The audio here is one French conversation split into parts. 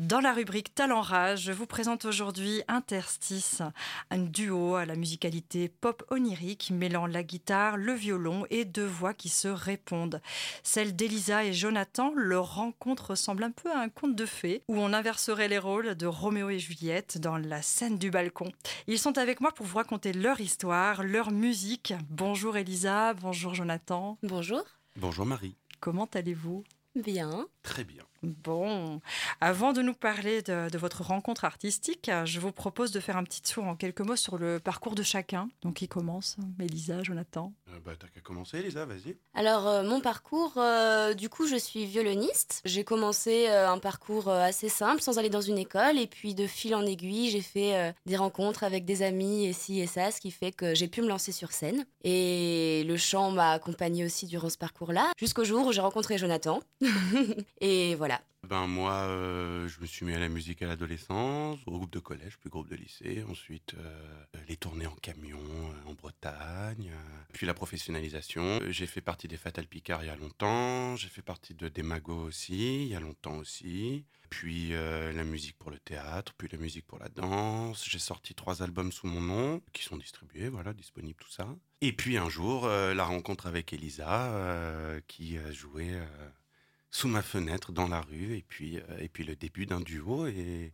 Dans la rubrique Talent Rage, je vous présente aujourd'hui Interstice, un duo à la musicalité pop onirique mêlant la guitare, le violon et deux voix qui se répondent. Celle d'Elisa et Jonathan, leur rencontre ressemble un peu à un conte de fées où on inverserait les rôles de Roméo et Juliette dans la scène du balcon. Ils sont avec moi pour vous raconter leur histoire, leur musique. Bonjour Elisa, bonjour Jonathan. Bonjour. Bonjour Marie. Comment allez-vous? Bien. Très bien. Bon, avant de nous parler de, de, votre rencontre artistique, je vous propose de faire un petit tour en quelques mots sur le parcours de chacun. Donc, qui commence Elisa, Jonathan euh, bah, T'as qu'à commencer, Elisa, vas-y. Alors, euh, mon parcours, euh, du coup, je suis violoniste. J'ai commencé euh, un parcours euh, assez simple, sans aller dans une école. Et puis, de fil en aiguille, j'ai fait euh, des rencontres avec des amis et ci et ça, ce qui fait que j'ai pu me lancer sur scène. Et le chant m'a accompagné aussi durant ce parcours-là, jusqu'au jour où j'ai rencontré Jonathan. et voilà. Ben moi, euh, je me suis mis à la musique à l'adolescence, au groupe de collège, puis groupe de lycée. Ensuite, euh, les tournées en camion euh, en Bretagne. puis la professionnalisation. J'ai fait partie des Fatal Picard il y a longtemps. J'ai fait partie de Demago aussi, il y a longtemps aussi. Puis la musique pour le théâtre, puis la musique pour la danse. J'ai sorti trois albums sous mon nom, qui sont distribués, voilà, disponibles, tout ça. Et puis un jour, la rencontre avec Elisa, qui a joué sous ma fenêtre dans la rue et puis, euh, et puis le début d'un duo et,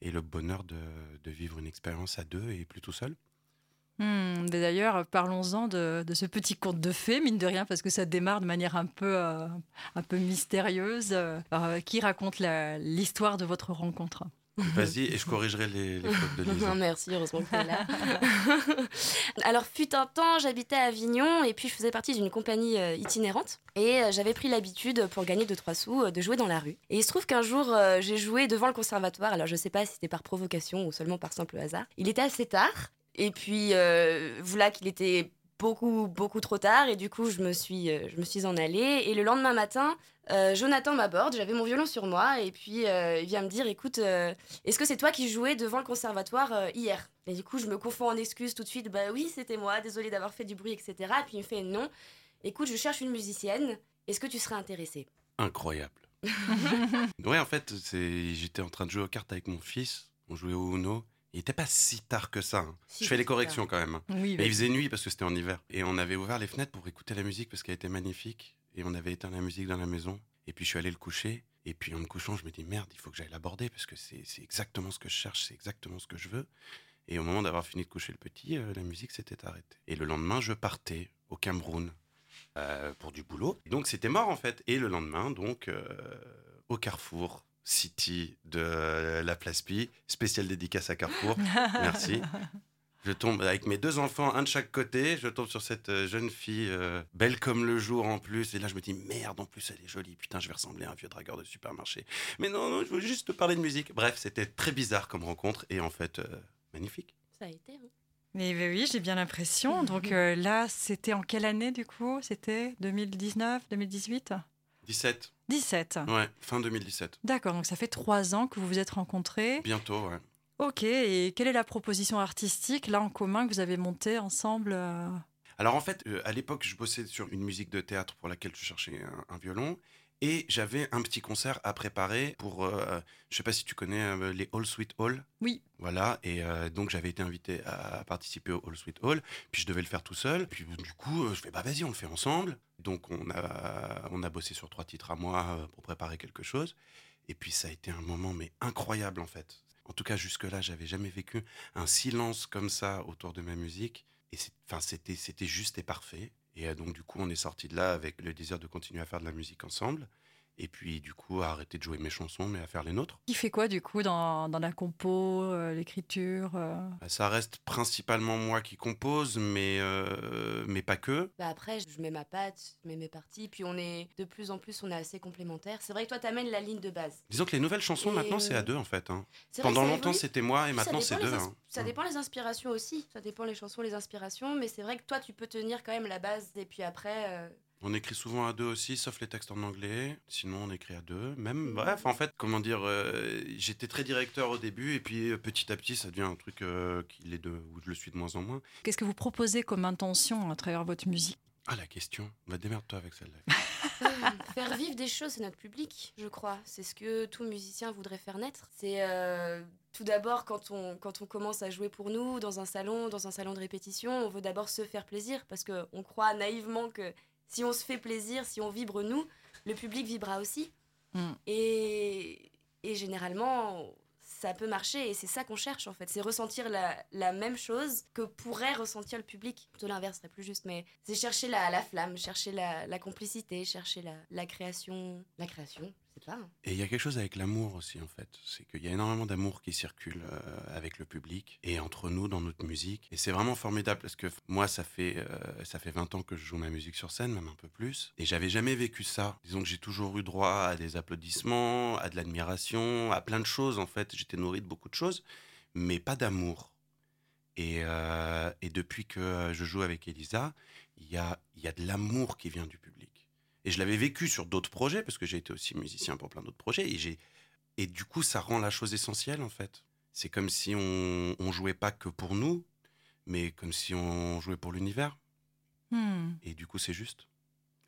et, le bonheur de, de, vivre une expérience à deux et plus tout seul. Mmh, D'ailleurs, parlons-en de, de, ce petit conte de fées, mine de rien, parce que ça démarre de manière un peu, euh, un peu mystérieuse. Euh, qui raconte l'histoire de votre rencontre? Vas-y, et je corrigerai les, les fautes de Lisa. Merci, heureusement que tu es là. Alors, fut un temps, j'habitais à Avignon et puis je faisais partie d'une compagnie euh, itinérante. Et euh, j'avais pris l'habitude, pour gagner 2-3 sous, euh, de jouer dans la rue. Et il se trouve qu'un jour, j'ai joué devant le conservatoire. Alors, je sais pas si c'était par provocation ou seulement par simple hasard. Il était assez tard. Et puis, voilà qu'il était beaucoup beaucoup trop tard. Et du coup je me suis euh, je me suis en allée. Et le lendemain matin euh, Jonathan m'aborde. J'avais mon violon sur moi. Et puis euh, il vient me dire écoute est-ce que c'est toi qui jouais devant le conservatoire hier? Et du coup je me confonds en excuses tout de suite. Bah oui c'était moi. Désolé d'avoir fait du bruit etc et puis il me fait non. Écoute je cherche une musicienne. Est-ce que tu serais intéressé incroyable. Ouais en fait c'est j'étais en train de jouer aux cartes avec mon fils. On jouait au Uno il n'était pas si tard que ça. Hein. Si, je fais les corrections quand même. Oui, Mais il faisait nuit parce que c'était en hiver. Et on avait ouvert les fenêtres pour écouter la musique parce qu'elle était magnifique. Et on avait éteint la musique dans la maison. Et puis je suis allé le coucher. Et puis en me couchant, je me dis merde, il faut que j'aille l'aborder parce que c'est exactement ce que je cherche, c'est exactement ce que je veux. Et au moment d'avoir fini de coucher le petit, euh, la musique s'était arrêtée. Et le lendemain, je partais au Cameroun euh, pour du boulot. Et donc c'était mort en fait. Et le lendemain, donc euh, au Carrefour, City de la Place Pi, spéciale dédicace à Carrefour. Merci. Je tombe avec mes deux enfants, un de chaque côté. Je tombe sur cette jeune fille, euh, belle comme le jour en plus. Et là, je me dis, merde, en plus, elle est jolie. Putain, je vais ressembler à un vieux dragueur de supermarché. Mais non, non, je veux juste te parler de musique. Bref, c'était très bizarre comme rencontre. Et en fait, euh, magnifique. ça a été hein. Mais oui, j'ai bien l'impression. Donc euh, là, c'était en quelle année du coup? C'était 2019, 2018 17. 17. Ouais, fin 2017. D'accord, donc ça fait trois ans que vous vous êtes rencontrés. Bientôt, ouais. Ok, et quelle est la proposition artistique là en commun que vous avez montée ensemble euh... Alors en fait, euh, à l'époque, je bossais sur une musique de théâtre pour laquelle je cherchais un, un violon. Et j'avais un petit concert à préparer pour, euh, je sais pas si tu connais euh, les All Sweet Hall. Oui. Voilà, et euh, donc j'avais été invité à participer au All Sweet Hall, puis je devais le faire tout seul. Puis du coup, je fais bah vas-y, on le fait ensemble. Donc on a, on a bossé sur trois titres à moi pour préparer quelque chose. Et puis ça a été un moment mais incroyable en fait. En tout cas jusque-là, j'avais jamais vécu un silence comme ça autour de ma musique. Et c'était juste et parfait. Et donc, du coup, on est sorti de là avec le désir de continuer à faire de la musique ensemble. Et puis, du coup, à arrêter de jouer mes chansons, mais à faire les nôtres. Qui fait quoi, du coup, dans, dans la compo, euh, l'écriture euh... Ça reste principalement moi qui compose, mais, euh, mais pas que. Bah après, je mets ma patte, je mets mes parties, puis on est de plus en plus, on est assez complémentaires. C'est vrai que toi, t'amènes la ligne de base. Disons que les nouvelles chansons, Et maintenant, euh, c'est à deux, en fait. Hein. Pendant longtemps, c'était moi, et Puis maintenant, c'est deux. hein. Ça Mm. dépend les inspirations aussi. Ça dépend les chansons, les inspirations. Mais c'est vrai que toi, tu peux tenir quand même la base. Et puis après, euh, On écrit souvent à deux aussi, sauf les textes en anglais. Sinon, on écrit à deux. Même, bref, en fait, comment dire, euh, j'étais très directeur au début, et puis euh, petit à petit, ça devient un truc euh, qui est de, où je le suis de moins en moins. Qu'est-ce que vous proposez comme intention à travers votre musique? Ah, la question. Va démerde-toi avec celle-là. faire vivre des choses, c'est notre public, je crois. C'est ce que tout musicien voudrait faire naître. C'est euh, tout d'abord quand on, quand on commence à jouer pour nous dans un salon, dans un salon de répétition, on veut d'abord se faire plaisir parce qu'on croit naïvement que si on se fait plaisir, si on vibre nous, le public vibrera aussi. Mm. Et, et généralement, ça peut marcher et c'est ça qu'on cherche en fait. C'est ressentir la, la, même chose que pourrait ressentir le public. Plutôt l'inverse serait plus juste, mais c'est chercher la, la, flamme, chercher la, la complicité, chercher la, création. La création, Et il y a quelque chose avec l'amour aussi en fait. C'est qu'il y a énormément d'amour qui circule euh, avec le public et entre nous dans notre musique. Et c'est vraiment formidable parce que moi, ça fait, euh, ça fait 20 ans que je joue ma musique sur scène, même un peu plus. Et j'avais jamais vécu ça. Disons que j'ai toujours eu droit à des applaudissements, à de l'admiration, à plein de choses en fait j'étais nourri de beaucoup de choses, mais pas d'amour. Et, euh, depuis que je joue avec Elisa, il y a, y a de l'amour qui vient du public. Et je l'avais vécu sur d'autres projets, parce que j'ai été aussi musicien pour plein d'autres projets, et, j'ai, et du coup, ça rend la chose essentielle, en fait. C'est comme si on, on jouait pas que pour nous, mais comme si on jouait pour l'univers. Hmm. Et du coup, c'est juste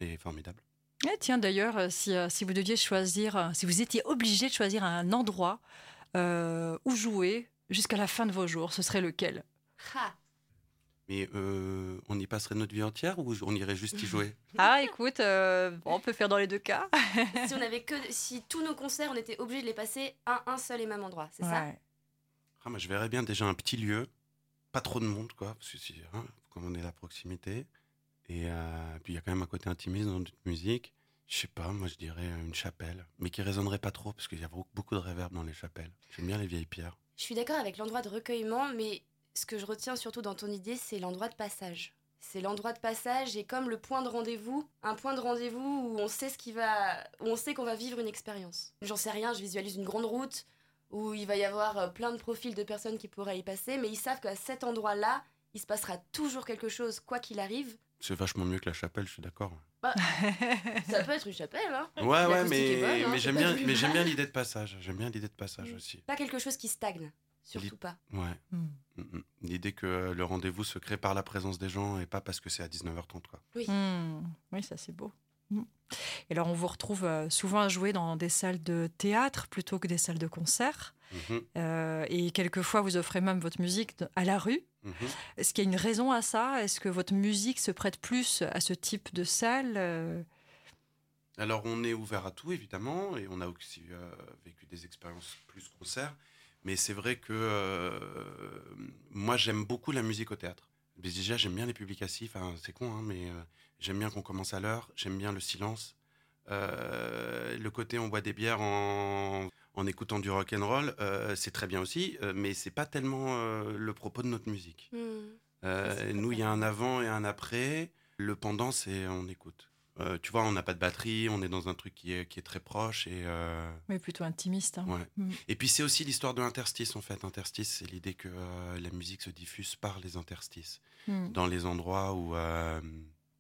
et formidable. Et tiens, d'ailleurs, si, si vous deviez choisir, si vous étiez obligé de choisir un endroit euh, où jouer jusqu'à la fin de vos jours, ce serait lequel? Ha. Mais euh, on y passerait notre vie entière ou on irait juste y jouer? Ah, écoute, euh, on peut faire dans les deux cas. si on avait que, si tous nos concerts, on était obligé de les passer à un seul et même endroit, c'est ouais. ça ah, moi, Je verrais bien déjà un petit lieu, pas trop de monde, quoi, parce que si, hein, comme on est à la proximité. Et euh, puis il y a quand même un côté intimiste dans notre musique. Je sais pas, moi je dirais une chapelle, mais qui résonnerait pas trop parce qu'il y a beaucoup de réverb dans les chapelles. J'aime bien les vieilles pierres. Je suis d'accord avec l'endroit de recueillement, mais ce que je retiens surtout dans ton idée, c'est l'endroit de passage. C'est l'endroit de passage et comme le point de rendez-vous, un point de rendez-vous où on sait ce qui va, où on sait qu'on va vivre une expérience. J'en sais rien, je visualise une grande route où il va y avoir plein de profils de personnes qui pourraient y passer, mais ils savent qu'à cet endroit-là, il se passera toujours quelque chose, quoi qu'il arrive. C'est vachement mieux que la chapelle, je suis d'accord. Bah, ça peut être une chapelle, hein. Ouais, ouais, mais, bonne, hein, mais j'aime bien, mais j'aime bien l'idée de passage. J'aime bien l'idée de passage mmh. aussi. Pas quelque chose qui stagne, surtout pas. Ouais. Mmh. L'idée que le rendez-vous se crée par la présence des gens et pas parce que c'est à 19h30, quoi. Oui. Mmh. Oui, ça c'est beau. Et alors, on vous retrouve souvent à jouer dans des salles de théâtre plutôt que des salles de concert. Mmh. Euh, et quelquefois, vous offrez même votre musique à la rue. Mmh. Est-ce qu'il y a une raison à ça? Est-ce que votre musique se prête plus à ce type de salle euh? Alors, on est ouvert à tout, évidemment, et on a aussi euh, vécu des expériences plus concert. Mais c'est vrai que euh, moi, j'aime beaucoup la musique au théâtre. Mais déjà, j'aime bien les publics assis. Enfin, c'est con, hein, mais j'aime bien qu'on commence à l'heure. J'aime bien le silence. le côté on boit des bières en en écoutant du rock and roll, euh, c'est très bien aussi, euh, mais c'est pas tellement euh, le propos de notre musique. Mmh. Euh, nous, il y a un avant et un après. Le pendant, c'est on écoute. Euh, tu vois, on n'a pas de batterie, on est dans un truc qui est, qui est très proche et. euh, Mais plutôt intimiste. hein. Ouais. Mm. Et puis c'est aussi l'histoire de l'interstice en fait. Interstice, c'est l'idée que euh, la musique se diffuse par les interstices, Mm. dans les endroits où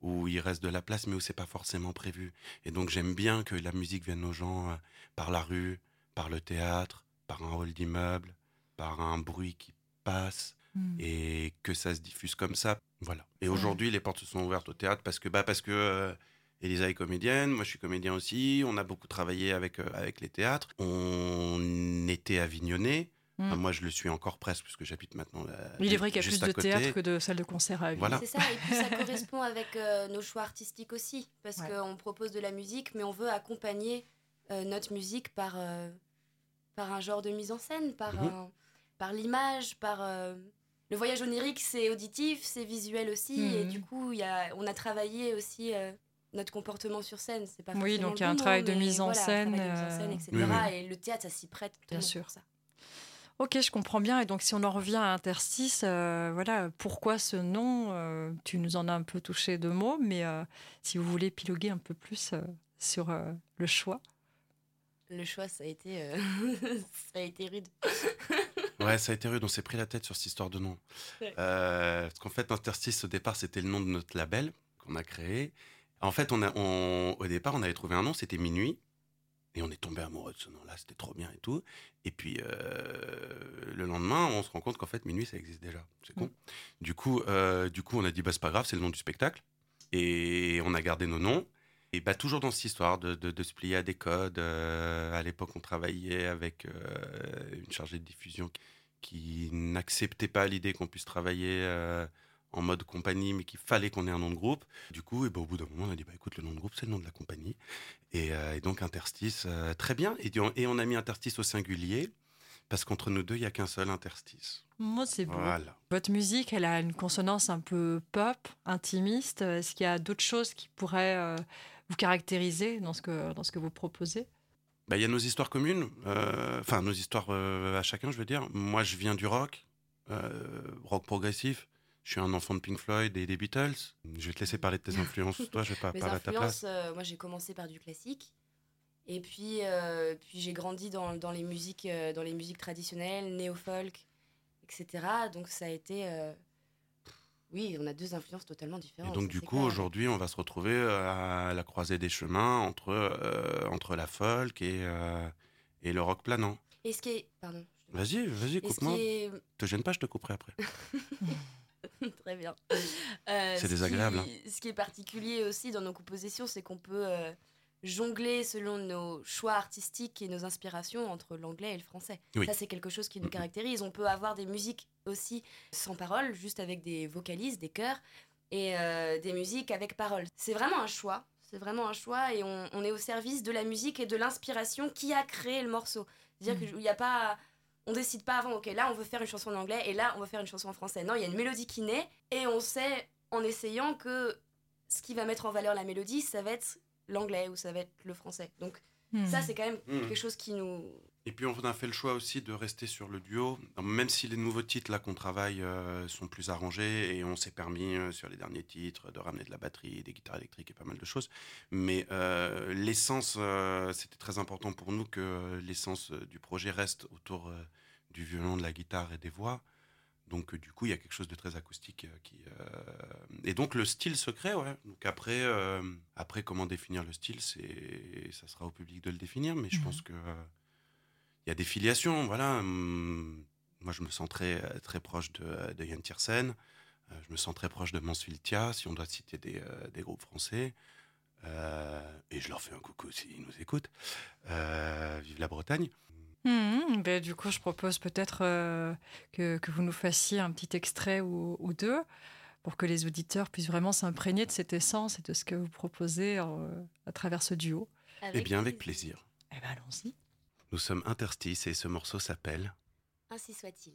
où il reste de la place, mais où c'est pas forcément prévu. Et donc j'aime bien que la musique vienne aux gens par la rue, par le théâtre, par un hall d'immeuble, par un bruit qui passe, Mm. et que ça se diffuse comme ça. Voilà. Et aujourd'hui, les portes se sont ouvertes au théâtre parce que bah parce que euh, Elisa est comédienne, moi je suis comédien aussi. On a beaucoup travaillé avec euh, avec les théâtres. On était avignonnais. Mm. Enfin, moi, je le suis encore presque puisque j'habite maintenant. là, Il est vrai qu'il y a plus de côté. théâtre que de salles de concert à Avignon. Voilà. C'est ça, et puis ça correspond avec euh, nos choix artistiques aussi, parce Ouais. qu'on propose de la musique, mais on veut accompagner euh, notre musique par, euh, par un genre de mise en scène, par, Mhm. par l'image, par... euh, Le voyage onirique, c'est auditif, c'est visuel aussi, et Mhm. du coup, il y a, on a travaillé aussi euh, notre comportement sur scène. C'est pas Oui, donc il y a un travail de mise en un scène, euh, etc. Oui, oui. Et le théâtre, ça s'y prête. Bien sûr. pour ça. Ok, je comprends bien. Et donc, si on en revient à Interstice, euh, voilà, pourquoi ce nom euh, Tu nous en as un peu touché deux mots, mais euh, si vous voulez piloguer un peu plus euh, sur euh, le choix. Le choix, ça a été, euh, ça a été rude. Ouais, ça a été rude. On s'est pris la tête sur cette histoire de nom. Ouais. Euh, parce qu'en fait, Interstice, au départ, c'était le nom de notre label qu'on a créé. En fait, on a, on- au départ, on avait trouvé un nom, c'était Minuit. Et on est tombé amoureux de ce nom-là, c'était trop bien et tout. Et puis, euh, le lendemain, on se rend compte qu'en fait, Minuit, ça existe déjà. C'est con. Du, coup, euh, du coup, on a dit, bah, c'est pas grave, c'est le nom du spectacle. Et on a gardé nos noms. Et bah, toujours dans cette histoire de, de, se plier à des codes. à l'époque, on travaillait avec une chargée de diffusion qui, n'acceptait pas l'idée qu'on puisse travailler en mode compagnie, mais qu'il fallait qu'on ait un nom de groupe. Du coup, et ben, au bout d'un moment, on a dit bah, écoute, le nom de groupe, c'est le nom de la compagnie. Et, euh, donc, interstice, euh, très bien. Et, et, on a mis interstice au singulier, parce qu'entre nous deux, il n'y a qu'un seul interstice. Moi, c'est beau. Votre musique, elle a une consonance un peu pop, intimiste. Est-ce qu'il y a d'autres choses qui pourraient euh, vous caractériser dans ce que, dans ce que vous proposez? Bah, il y a nos histoires communes, enfin nos histoires à chacun, je veux dire. Moi, je viens du rock, rock progressif. Je suis un enfant de Pink Floyd et des Beatles. Je vais te laisser parler de tes influences. Toi, je vais pas parler à ta place. Euh, moi, j'ai commencé par du classique. Et puis, euh, puis j'ai grandi dans, dans, les musiques, euh, dans les musiques traditionnelles, néo-folk, etc. Donc, ça a été. oui, on a deux influences totalement différentes. Et donc, du coup, aujourd'hui, on va se retrouver à la croisée des chemins entre, entre la folk et, et le rock planant. Et ce qui est. Pardon. Vas-y, vas-y, coupe-moi. Te gêne pas, je te couperai après. Très bien. Euh, c'est désagréable. Ce qui, hein. ce qui, est particulier aussi dans nos compositions, c'est qu'on peut euh, jongler selon nos choix artistiques et nos inspirations entre l'anglais et le français. Ça, c'est quelque chose qui nous caractérise. On peut avoir des musiques aussi sans parole, juste avec des vocalises, des chœurs, et euh, des musiques avec parole. C'est vraiment un choix. C'est vraiment un choix et on, on, est au service de la musique et de l'inspiration qui a créé le morceau. C'est-à-dire mmh. qu'il n'y a pas on décide pas avant, ok, là on veut faire une chanson en anglais et là on veut faire une chanson en français. Non, il y a une mélodie qui naît et on sait en essayant que ce qui va mettre en valeur la mélodie, ça va être l'anglais ou ça va être le français. Donc hmm. ça, c'est quand même hmm. quelque chose qui nous... Et puis on a fait le choix aussi de rester sur le duo, même si les nouveaux titres là qu'on travaille euh, sont plus arrangés et on s'est permis euh, sur les derniers titres de ramener de la batterie, des guitares électriques et pas mal de choses. Mais euh, l'essence, c'était très important pour nous que l'essence du projet reste autour du violon, de la guitare et des voix. Donc du coup, il y a quelque chose de très acoustique qui. Et donc le style secret, ouais. Donc après, après comment définir le style, c'est ça sera au public de le définir, mais je mmh pense que il y a des filiations, voilà. Hum, moi, je me sens très, très proche de, de Yann Tiersen. Euh, je me sens très proche de Mansfield si on doit citer des, euh, des groupes français. Euh, et je leur fais un coucou s'ils nous écoutent. vive la Bretagne. Mmh, ben, du coup, je propose peut-être que, que, vous nous fassiez un petit extrait ou, ou, deux pour que les auditeurs puissent vraiment s'imprégner de cette essence et de ce que vous proposez à travers ce duo. eh bien, avec plaisir. Eh ben, allons-y. Nous sommes interstices et ce morceau s'appelle Ainsi soit-il.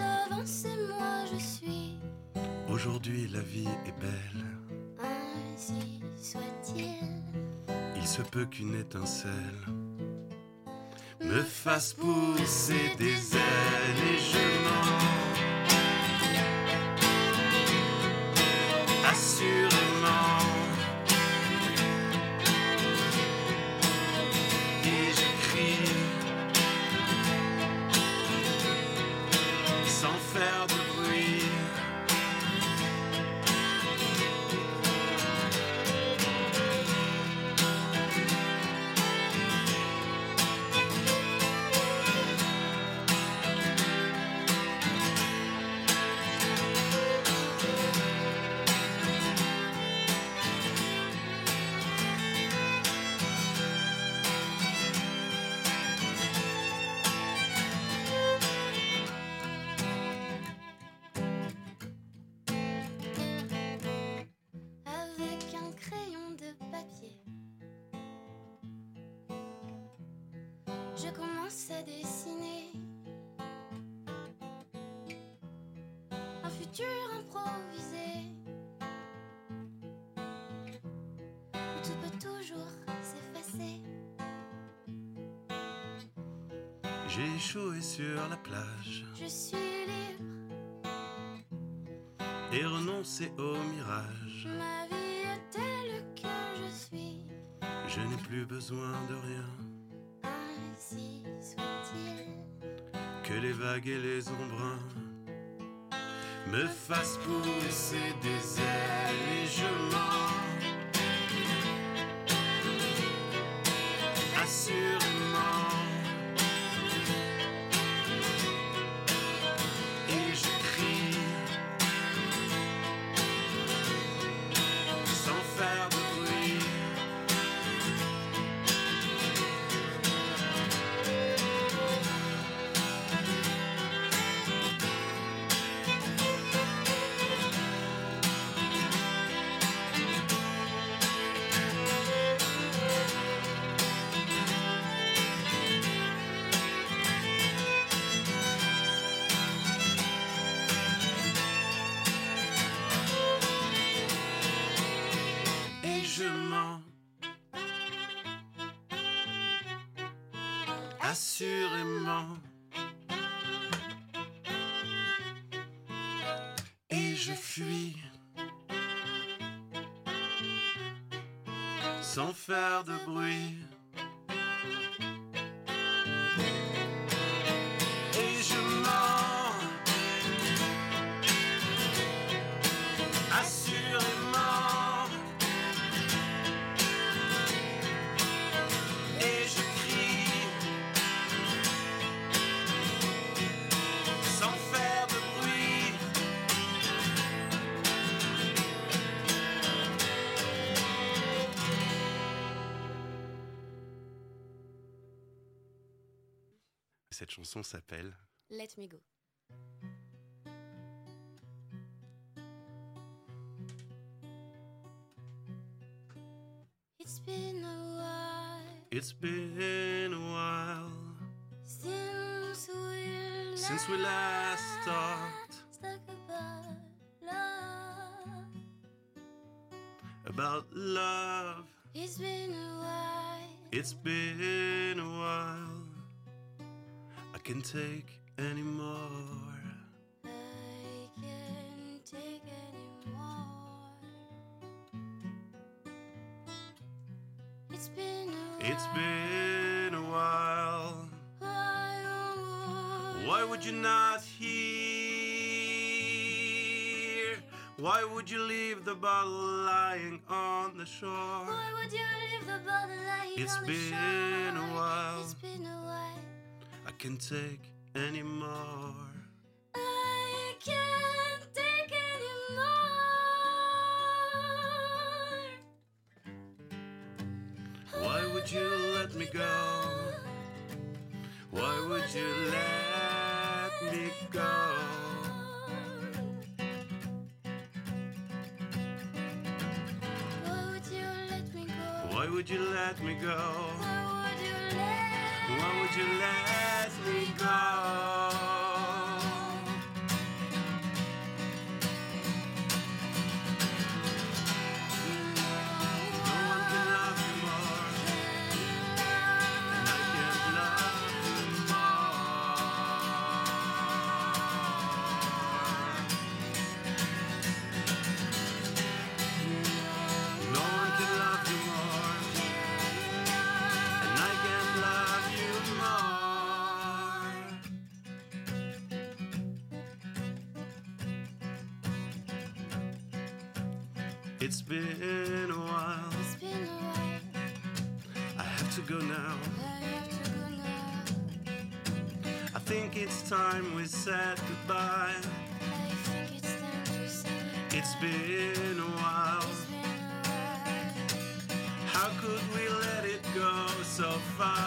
La route avance et moi je suis. Aujourd'hui la vie est belle. Ainsi soit-il. Il se peut qu'une étincelle me fasse pousser des ailes et je m'en. Tout peut toujours s'effacer. J'ai échoué sur la plage Je suis libre, et renoncé au mirage. ma vie est telle que je suis. Je n'ai plus besoin de rien que les vagues et les embruns me fassent pousser des ailes et je mens. Assurément. Et je fuis. Sans faire de bruit. Cette chanson s'appelle Let me go. It's been a while It's been a while since we since we last talked talked about love. about love. It's been a while. It's been a while. I can take any more. I can't take anymore. It's been a It's been a while. while. Why would you not hear? Why would you leave the bottle lying on the shore? Why would you leave the bottle lying It's on the shore? while. It's been a while. I can take anymore. I can't take anymore. Why would you let me go? Why would you let me go? Why would you let me go? Would you let me go? It's been a while. It's been a while. I have to go now. I have to go now. I think it's time we said goodbye. I think it's time to say It's been a while. it's been a while. How could we let it go so far?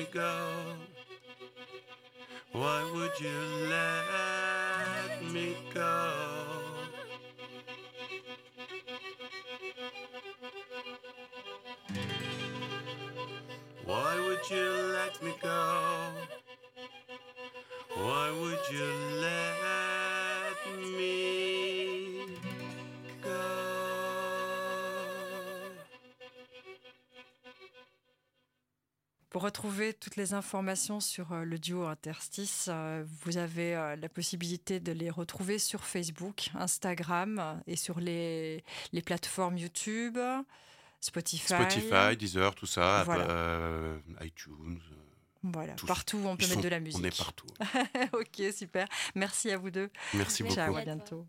Me go? Why would you let me go? Why would you let me go? Why would you let Pour retrouver toutes les informations sur euh, le duo Interstice, euh, vous avez euh, la possibilité de les retrouver sur Facebook, Instagram et sur les, les plateformes YouTube, Spotify. Spotify, Deezer, tout ça, Voilà. euh, iTunes. Voilà, partout où on peut mettre sont- de la musique. On est partout. ok, super. Merci à vous deux. Merci beaucoup. Ciao, à bientôt.